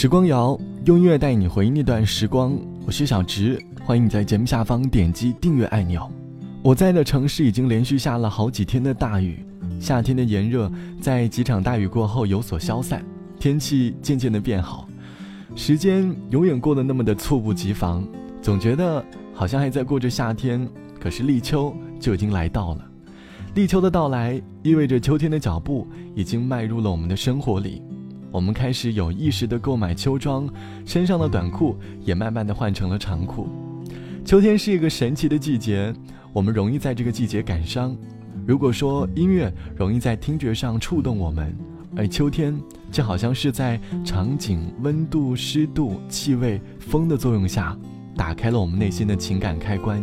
时光谣用音乐带你回忆那段时光，我是小直，欢迎你在节目下方点击订阅按钮。我在的城市已经连续下了好几天的大雨，夏天的炎热在几场大雨过后有所消散，天气渐渐的变好，时间永远过得那么的猝不及防，总觉得好像还在过着夏天，可是立秋就已经来到了。立秋的到来意味着秋天的脚步已经迈入了我们的生活里。我们开始有意识的购买秋装，身上的短裤也慢慢的换成了长裤。秋天是一个神奇的季节，我们容易在这个季节感伤。如果说音乐容易在听觉上触动我们，而秋天就好像是在场景、温度、湿度、气味、风的作用下，打开了我们内心的情感开关。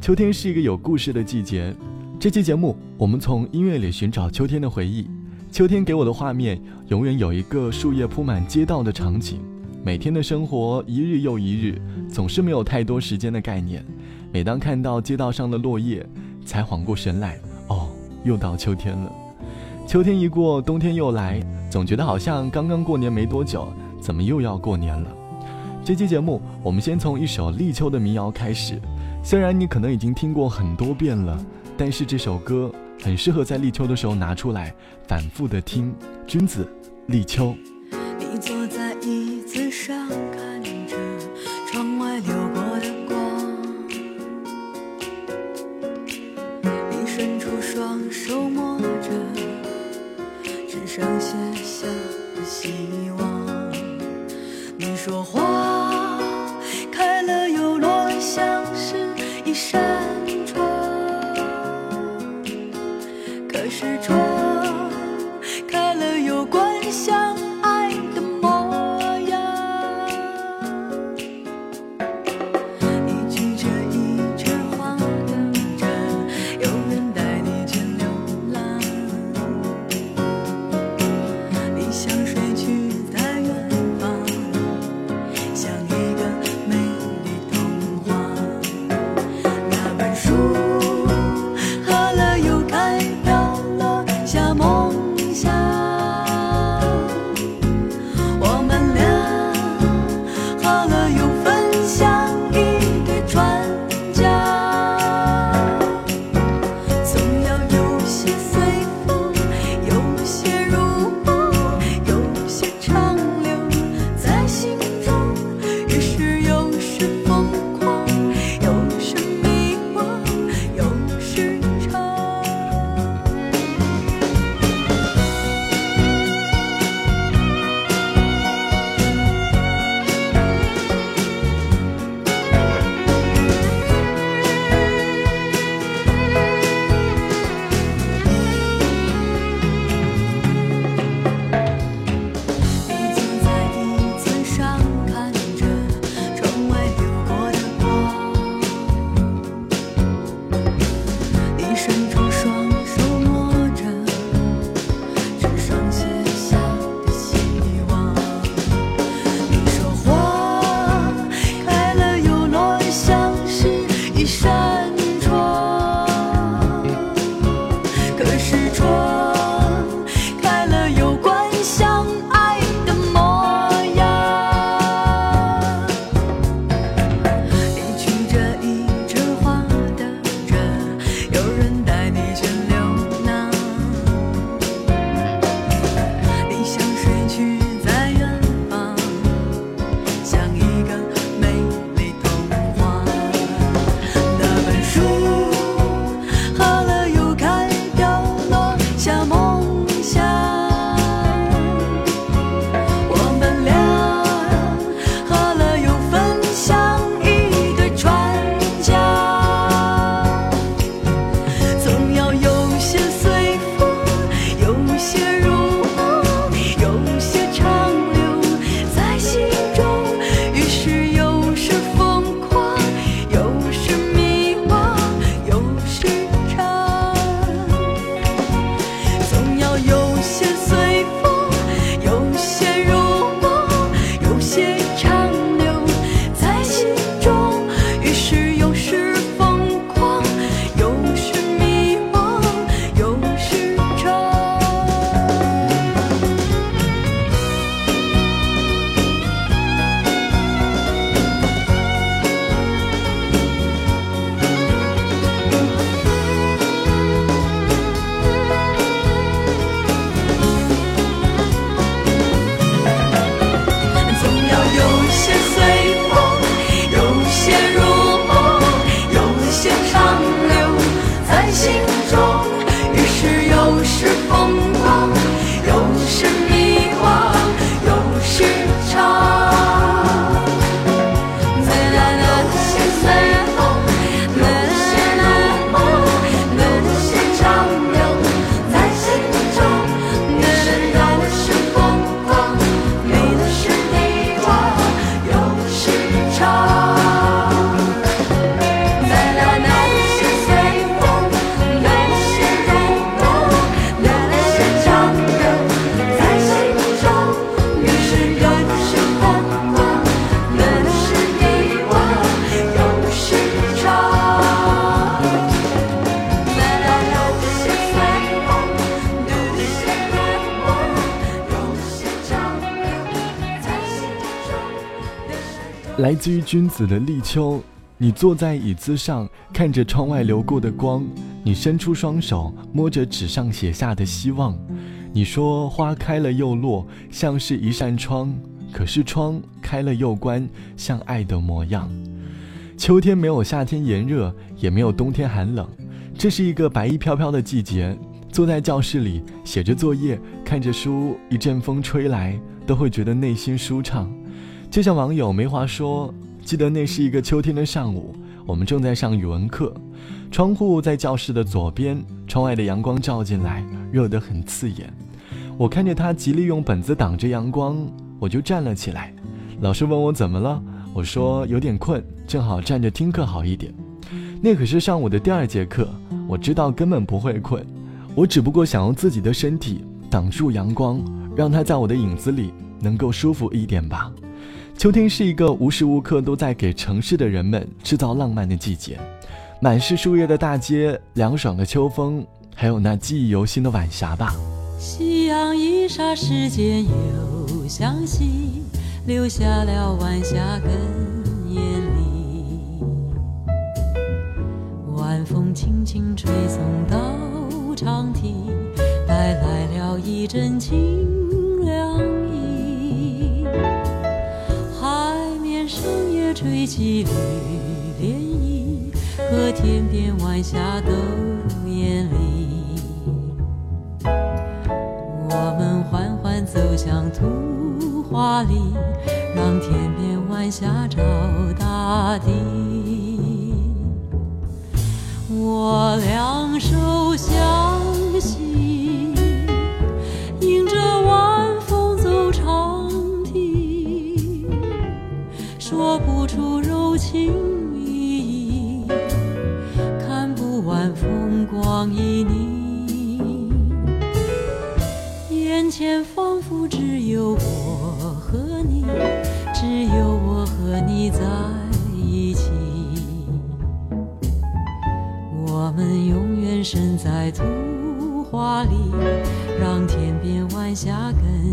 秋天是一个有故事的季节。这期节目，我们从音乐里寻找秋天的回忆。秋天给我的画面，永远有一个树叶铺满街道的场景。每天的生活一日又一日，总是没有太多时间的概念。每当看到街道上的落叶，才缓过神来，哦，又到秋天了。秋天一过，冬天又来，总觉得好像刚刚过年没多久，怎么又要过年了？这期节目，我们先从一首立秋的民谣开始。虽然你可能已经听过很多遍了，但是这首歌。很适合在立秋的时候拿出来反复的听。君子，立秋。你坐在椅子上看着窗外流过的光，你伸出双手摸着只剩下下的希望。你说花来自于君子的立秋。你坐在椅子上，看着窗外流过的光，你伸出双手摸着纸上写下的希望。你说花开了又落，像是一扇窗，可是窗开了又关，像爱的模样。秋天没有夏天炎热，也没有冬天寒冷，这是一个白衣飘飘的季节。坐在教室里写着作业，看着书，一阵风吹来，都会觉得内心舒畅。就像网友梅华说。记得那是一个秋天的上午，我们正在上语文课，窗户在教室的左边，窗外的阳光照进来，热得很刺眼。我看着他极力用本子挡着阳光，我就站了起来。老师问我怎么了，我说有点困，正好站着听课好一点。那可是上午的第二节课，我知道根本不会困，我只不过想用自己的身体挡住阳光，让它在我的影子里能够舒服一点吧。秋天是一个无时无刻都在给城市的人们制造浪漫的季节，满是树叶的大街，凉爽的秋风，还有那记忆犹新的晚霞吧。夕阳一霎时间又向西，留下了晚霞根烟里。晚风轻轻吹送到长堤，带来了一阵清起绿涟漪，和天边晚霞都眼里。我们缓缓走向图画里，让天边晚霞照大地。我两手相携，画里，让天边晚霞更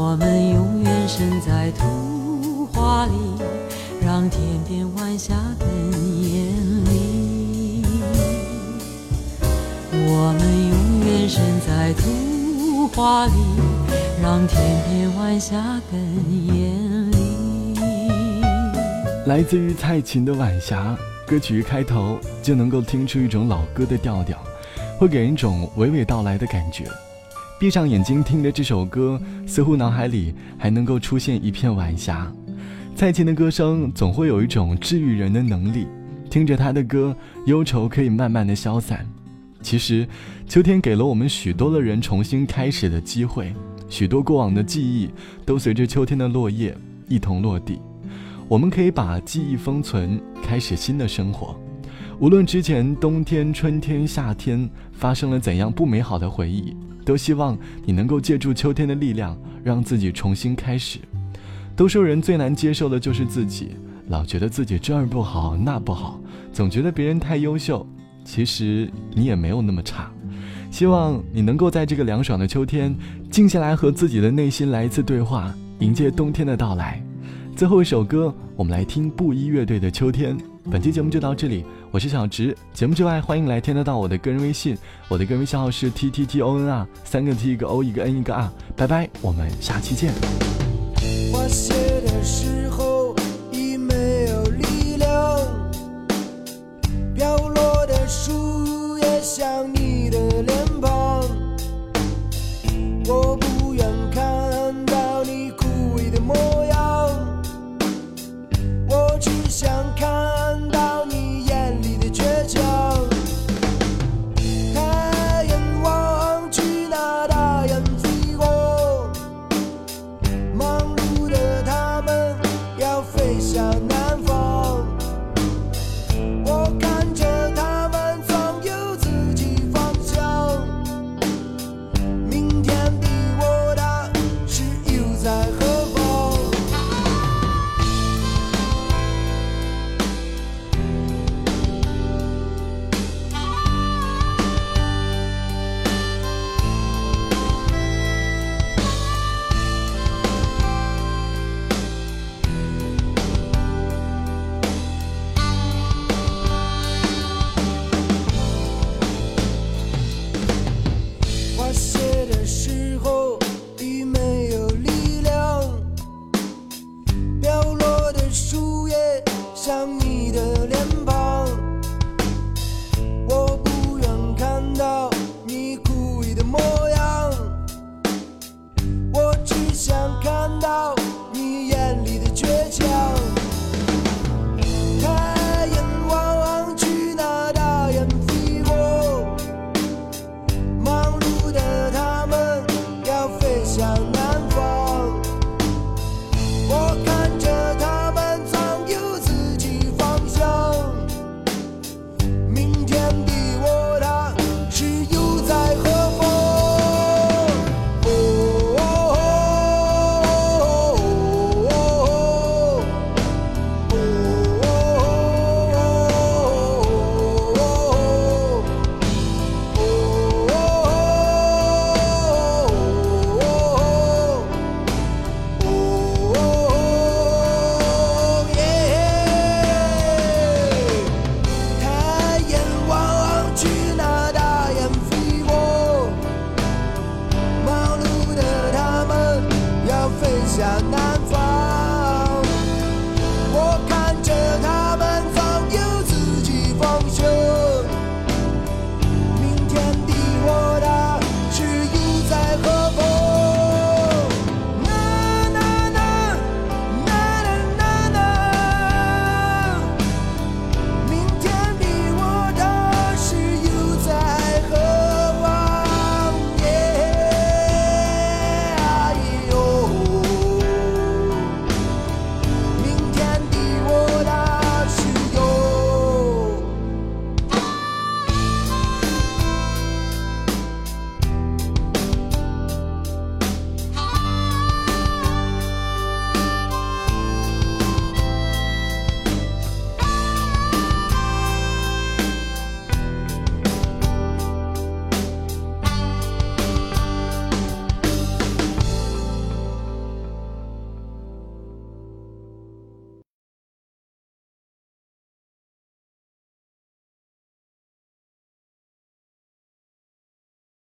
我们永远身在图画里，让天边晚霞更艳丽。我们永远生在图画里，让天边晚霞更艳丽。来自于蔡琴的《晚霞》，歌曲一开头就能够听出一种老歌的调调，会给人一种娓娓道来的感觉。闭上眼睛听着这首歌，似乎脑海里还能够出现一片晚霞。蔡琴的歌声总会有一种治愈人的能力，听着她的歌，忧愁可以慢慢的消散。其实，秋天给了我们许多的人重新开始的机会，许多过往的记忆都随着秋天的落叶一同落地。我们可以把记忆封存，开始新的生活。无论之前冬天、春天、夏天发生了怎样不美好的回忆。都希望你能够借助秋天的力量让自己重新开始。都说人最难接受的就是自己老觉得自己这儿不好那不好总觉得别人太优秀其实你也没有那么差。希望你能够在这个凉爽的秋天静下来和自己的内心来一次对话迎接冬天的到来。最后一首歌我们来听布衣乐队的秋天。本期节目就到这里，我是小植。节目之外，欢迎来添加到我的个人微信，我的个人微信号是 t t t o n r，三个 t 一个 o 一个 n 一个 r。拜拜，我们下期见。花谢的时候。